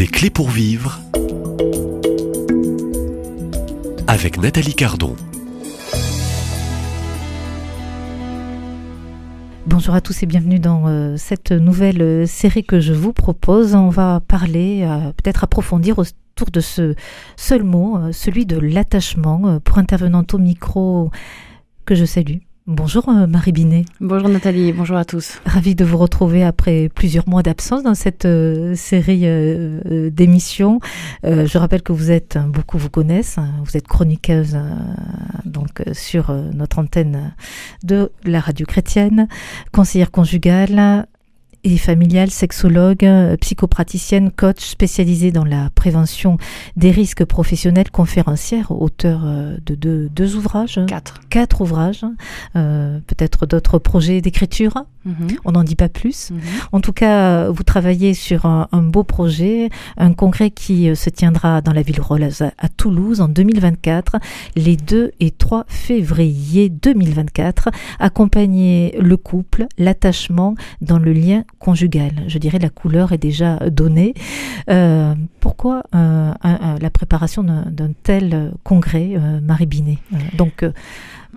Des clés pour vivre avec Nathalie Cardon. Bonjour à tous et bienvenue dans euh, cette nouvelle euh, série que je vous propose. On va parler, euh, peut-être approfondir autour de ce seul mot, celui de l'attachement, pour intervenant au micro que je salue. Bonjour euh, Marie Binet. Bonjour Nathalie, bonjour à tous. Ravie de vous retrouver après plusieurs mois d'absence dans cette euh, série euh, d'émissions. je rappelle que vous êtes, beaucoup vous connaissent, hein, vous êtes chroniqueuse donc sur notre antenne de la radio chrétienne, conseillère conjugale, et familiale, sexologue, euh, psychopraticienne, coach spécialisée dans la prévention des risques professionnels, conférencière, auteur euh, de deux, ouvrages. Quatre. Quatre ouvrages. Euh, peut-être d'autres projets d'écriture. Mhm. On n'en dit pas plus. Mhm. En tout cas, vous travaillez sur un, beau projet, un congrès qui se tiendra dans la ville rose à Toulouse en 2024, les 2 et 3 février 2024. Accompagner le couple, l'attachement dans le lien conjugale. Je dirais la couleur est déjà donnée. Euh, pourquoi euh, la préparation d'un tel congrès, euh, Marie Binet? Donc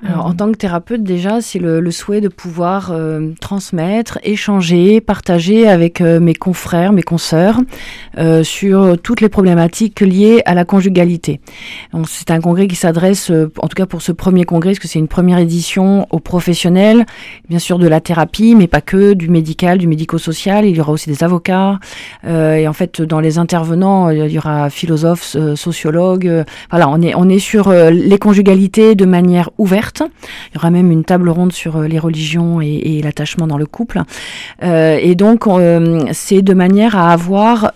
alors, en tant que thérapeute, déjà, c'est le, souhait de pouvoir euh, transmettre, échanger, partager avec euh, mes confrères, mes consoeurs euh, sur toutes les problématiques liées à la conjugalité. C'est un congrès qui s'adresse, en tout cas pour ce premier congrès, parce que c'est une première édition aux professionnels, bien sûr de la thérapie, mais pas que, du médical, du médico-social. Il y aura aussi des avocats. et en fait, dans les intervenants, il y aura philosophes, sociologues. voilà, on est, on est sur les conjugalités de manière ouverte il y aura même une table ronde sur euh, les religions et, l'attachement dans le couple. Euh, et donc, euh, c'est de manière à avoir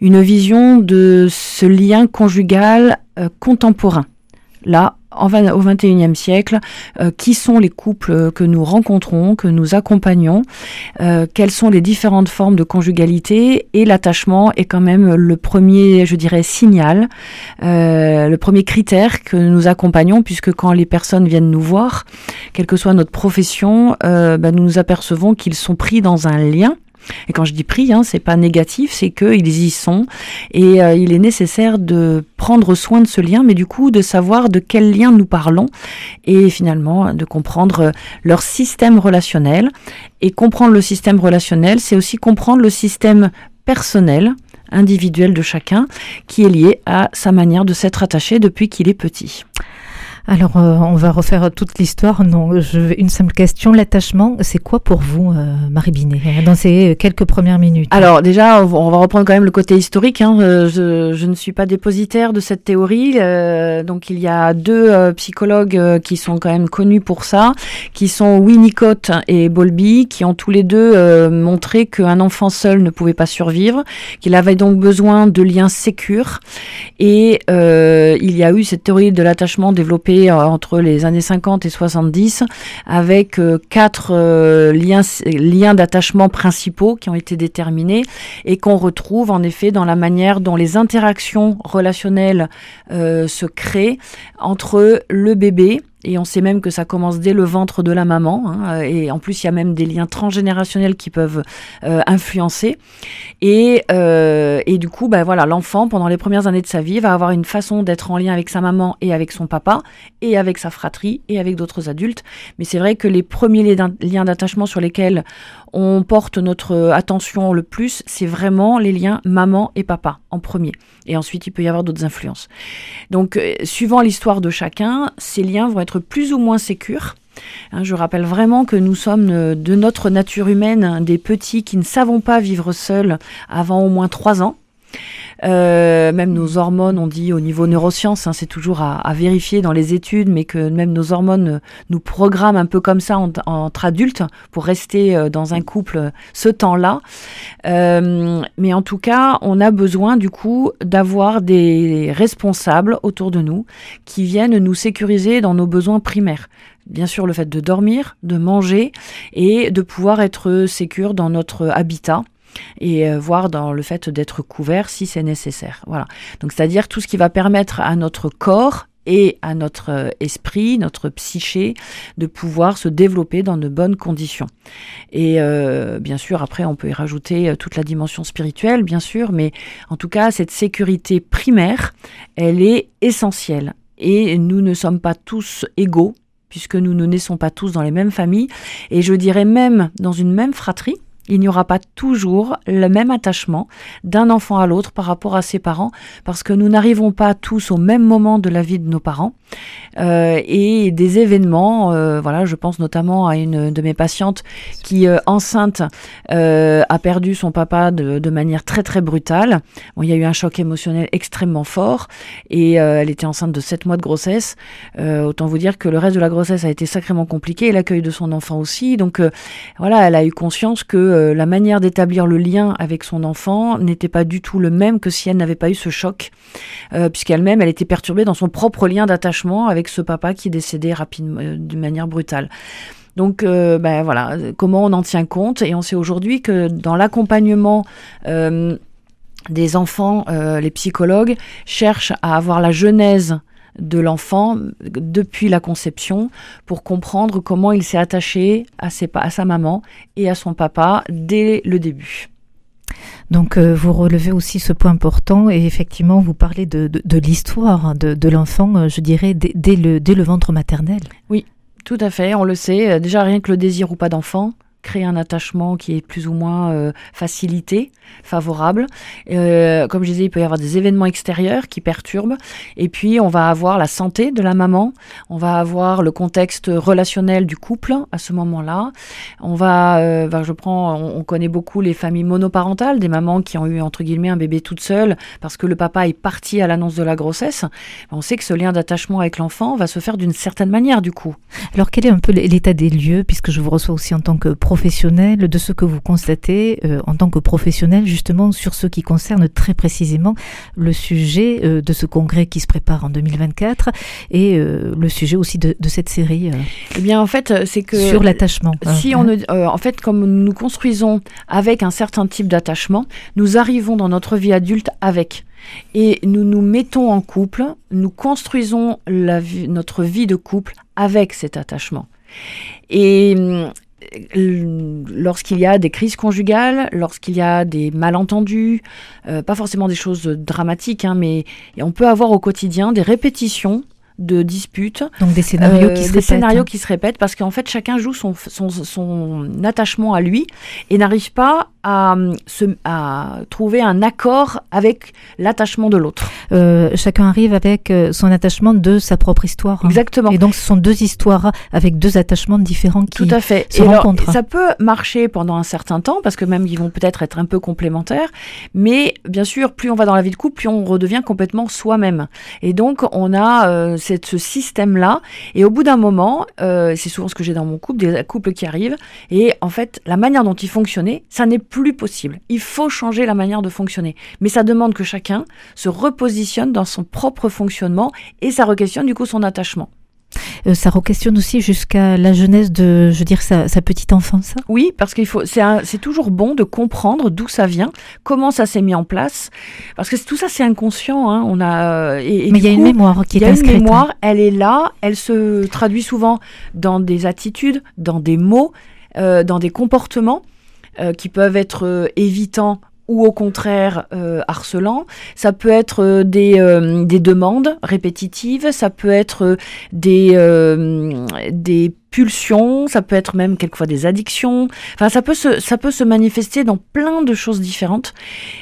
une vision de ce lien conjugal contemporain. Là, au XXIe siècle, euh, qui sont les couples que nous rencontrons, que nous accompagnons, euh, quelles sont les différentes formes de conjugalité et l'attachement est quand même le premier, je dirais, signal, euh, le premier critère que nous accompagnons puisque quand les personnes viennent nous voir, quelle que soit notre profession, ben, nous nous apercevons qu'ils sont pris dans un lien et quand je dis pris, hein, c'est pas négatif, c'est qu'ils y sont et euh, il est nécessaire de prendre soin de ce lien, mais du coup de savoir de quel lien nous parlons et finalement de comprendre leur système relationnel. Et comprendre le système relationnel, c'est aussi comprendre le système personnel individuel de chacun qui est lié à sa manière de s'être attaché depuis qu'il est petit. Alors, euh, on va refaire toute l'histoire. Non, je, une simple question. L'attachement, c'est quoi pour vous, euh, Marie Binet, dans ces quelques premières minutes? Alors, déjà, on va reprendre quand même le côté historique. Hein. Euh, je, je, ne suis pas dépositaire de cette théorie. donc, il y a deux psychologues qui sont quand même connus pour ça, qui sont Winnicott et Bowlby, qui ont tous les deux montré qu'un enfant seul ne pouvait pas survivre, qu'il avait donc besoin de liens sécures. Et il y a eu cette théorie de l'attachement développée euh, entre les années 50 et 70 avec euh, quatre euh, liens, liens d'attachement principaux qui ont été déterminés et qu'on retrouve en effet dans la manière dont les interactions relationnelles se créent entre le bébé et on sait même que ça commence dès le ventre de la maman. Hein, et en plus, il y a même des liens transgénérationnels qui peuvent euh, influencer. Et, euh, et du coup, ben voilà, l'enfant, pendant les premières années de sa vie, va avoir une façon d'être en lien avec sa maman et avec son papa, et avec sa fratrie, et avec d'autres adultes. Mais c'est vrai que les premiers liens d'attachement sur lesquels on porte notre attention le plus, c'est vraiment les liens maman et papa en premier. Et ensuite, il peut y avoir d'autres influences. Donc, euh, suivant l'histoire de chacun, ces liens vont être plus ou moins sécures. Hein, je rappelle vraiment que nous sommes euh, de notre nature humaine des petits qui ne savons pas vivre seuls avant au moins trois ans. Euh, même nos hormones, on dit au niveau neurosciences, hein, c'est toujours à, vérifier dans les études, mais que même nos hormones nous programment un peu comme ça entre adultes pour rester euh, dans un couple ce temps-là. Euh, mais en tout cas, on a besoin du coup d'avoir des responsables autour de nous qui viennent nous sécuriser dans nos besoins primaires bien sûr le fait de dormir, de manger et de pouvoir être sécure dans notre habitat et euh, voir dans le fait d'être couvert si c'est nécessaire. Voilà. Donc c'est-à-dire tout ce qui va permettre à notre corps et à notre euh, esprit, notre psyché, de pouvoir se développer dans de bonnes conditions. Et euh, bien sûr, après, on peut y rajouter euh, toute la dimension spirituelle, bien sûr, mais en tout cas, cette sécurité primaire, elle est essentielle. Et nous ne sommes pas tous égaux, puisque nous ne naissons pas tous dans les mêmes familles, et je dirais même dans une même fratrie il n'y aura pas toujours le même attachement d'un enfant à l'autre par rapport à ses parents, parce que nous n'arrivons pas tous au même moment de la vie de nos parents. Euh, et des événements, euh, voilà, je pense notamment à une de mes patientes qui, euh, enceinte, a perdu son papa de, manière très très brutale. Bon, il y a eu un choc émotionnel extrêmement fort, et elle était enceinte de 7 mois de grossesse. autant vous dire que le reste de la grossesse a été sacrément compliqué, et l'accueil de son enfant aussi. Donc voilà, elle a eu conscience que euh, la manière d'établir le lien avec son enfant n'était pas du tout le même que si elle n'avait pas eu ce choc, euh, puisqu'elle-même, elle était perturbée dans son propre lien d'attachement avec ce papa qui décédait rapidement, euh, d'une manière brutale. Donc, ben voilà, comment on en tient compte? Et on sait aujourd'hui que dans l'accompagnement des enfants, les psychologues cherchent à avoir la genèse de l'enfant depuis la conception pour comprendre comment il s'est attaché à, à sa maman et à son papa dès le début. Donc euh, vous relevez aussi ce point important et effectivement vous parlez de, l'histoire de, l'enfant, euh, je dirais, dès, le, dès le ventre maternel. Oui, tout à fait, on le sait. Euh, déjà rien que le désir ou pas d'enfant, créer un attachement qui est plus ou moins euh, facilité, favorable. Euh, comme je disais, il peut y avoir des événements extérieurs qui perturbent. Et puis, on va avoir la santé de la maman, on va avoir le contexte relationnel du couple à ce moment-là. On va, euh, ben, je prends, on, connaît beaucoup les familles monoparentales, des mamans qui ont eu entre guillemets un bébé toute seule parce que le papa est parti à l'annonce de la grossesse. On sait que ce lien d'attachement avec l'enfant va se faire d'une certaine manière du coup. Alors, quel est un peu l'état des lieux, puisque je vous reçois aussi en tant que professionnel, de ce que vous constatez euh, en tant que professionnel, justement sur ce qui concerne très précisément le sujet euh, de ce congrès qui se prépare en 2024 et euh, le sujet aussi de, cette série. eh bien, en fait, c'est que sur l'attachement. Si on, en fait, comme nous construisons avec un certain type d'attachement, nous arrivons dans notre vie adulte avec et nous nous mettons en couple, nous construisons la vie, notre vie de couple avec cet attachement. Et lorsqu'il y a des crises conjugales, lorsqu'il y a des malentendus, euh, pas forcément des choses dramatiques, hein, mais on peut avoir au quotidien des répétitions de disputes. Donc des scénarios qui se des scénarios qui se répètent parce qu'en fait chacun joue son, son, son attachement à lui et n'arrive pas à, se, à trouver un accord avec l'attachement de l'autre. Euh, chacun arrive avec euh, son attachement de sa propre histoire. Hein. Exactement. Et donc ce sont deux histoires avec deux attachements différents qui Tout à fait. se rencontrent. ça peut marcher pendant un certain temps parce que même ils vont peut-être être un peu complémentaires, mais bien sûr plus on va dans la vie de couple, plus on redevient complètement soi-même. Et donc on a euh, ce système-là. Et au bout d'un moment, euh, c'est souvent ce que j'ai dans mon couple, des couples qui arrivent. Et en fait, la manière dont ils fonctionnaient, ça n'est plus possible. Il faut changer la manière de fonctionner. Mais ça demande que chacun se repositionne dans son propre fonctionnement et ça requestionne du coup son attachement. Euh, ça re-questionne aussi jusqu'à la jeunesse de, je veux dire, sa, petite enfance. Oui, parce qu'il faut, c'est toujours bon de comprendre d'où ça vient, comment ça s'est mis en place, parce que tout ça c'est inconscient. Hein. On a, et, Mais il y a une mémoire qui est inscrite. Il y a une mémoire, elle est là, elle se traduit souvent dans des attitudes, dans des mots, euh, dans des comportements euh, qui peuvent être évitants ou au contraire euh, harcelant. Ça peut être euh, des, euh, des demandes répétitives, ça peut être des, des pulsions, ça peut être même quelquefois des addictions. Enfin, ça peut se, ça peut se manifester dans plein de choses différentes.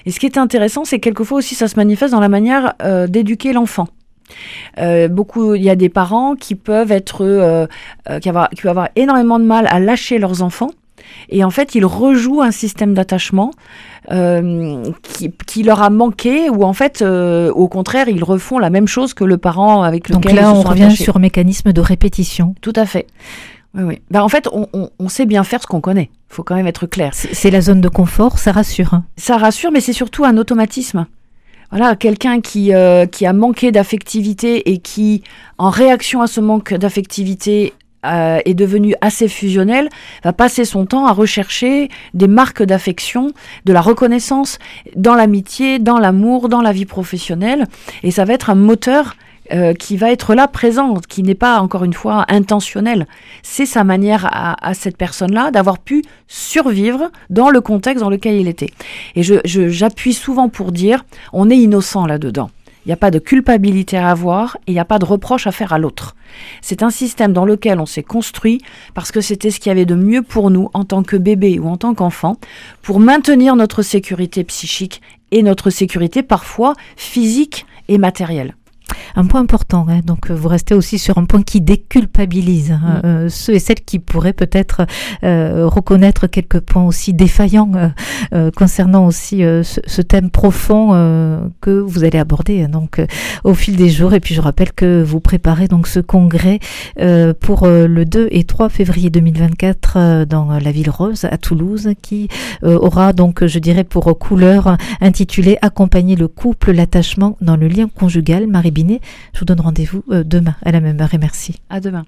Et ce qui est intéressant, c'est quelquefois aussi ça se manifeste dans la manière d'éduquer l'enfant. beaucoup, il y a des parents qui peuvent être, qui, avoir, qui peuvent avoir énormément de mal à lâcher leurs enfants et en fait, ils rejouent un système d'attachement euh, qui, leur a manqué, ou en fait, euh, au contraire, ils refont la même chose que le parent avec lequel Donc là, on revient sur un mécanisme de répétition. Tout à fait. Oui, oui. Ben, en fait, on, sait bien faire ce qu'on connaît. Il faut quand même être clair. C'est la zone de confort, ça rassure. Hein. Ça rassure, mais c'est surtout un automatisme. Voilà, quelqu'un qui, euh, qui a manqué d'affectivité et qui, en réaction à ce manque d'affectivité, euh, est devenu assez fusionnel, va passer son temps à rechercher des marques d'affection, de la reconnaissance dans l'amitié, dans l'amour, dans la vie professionnelle, et ça va être un moteur euh, qui va être là présente, qui n'est pas encore une fois intentionnelle. C'est sa manière à, cette personne-là d'avoir pu survivre dans le contexte dans lequel il était. Et j'appuie souvent pour dire, on est innocent là-dedans. Il n'y a pas de culpabilité à avoir et il n'y a pas de reproche à faire à l'autre. C'est un système dans lequel on s'est construit parce que c'était ce qu'il y avait de mieux pour nous en tant que bébé ou en tant qu'enfant pour maintenir notre sécurité psychique et notre sécurité parfois physique et matérielle un point important. Hein. donc vous restez aussi sur un point qui déculpabilise hein. mm. euh, ceux et celles qui pourraient peut-être euh, reconnaître quelques points aussi défaillants euh, concernant aussi ce, thème profond que vous allez aborder hein. donc au fil des jours. Et puis je rappelle que vous préparez donc ce congrès pour le 2 et 3 février 2024 dans la ville rose à Toulouse, qui aura donc je dirais pour couleur intitulé Accompagner le couple, l'attachement dans le lien conjugal. Marie Binet je vous donne rendez-vous euh, demain à la même heure et merci. À demain.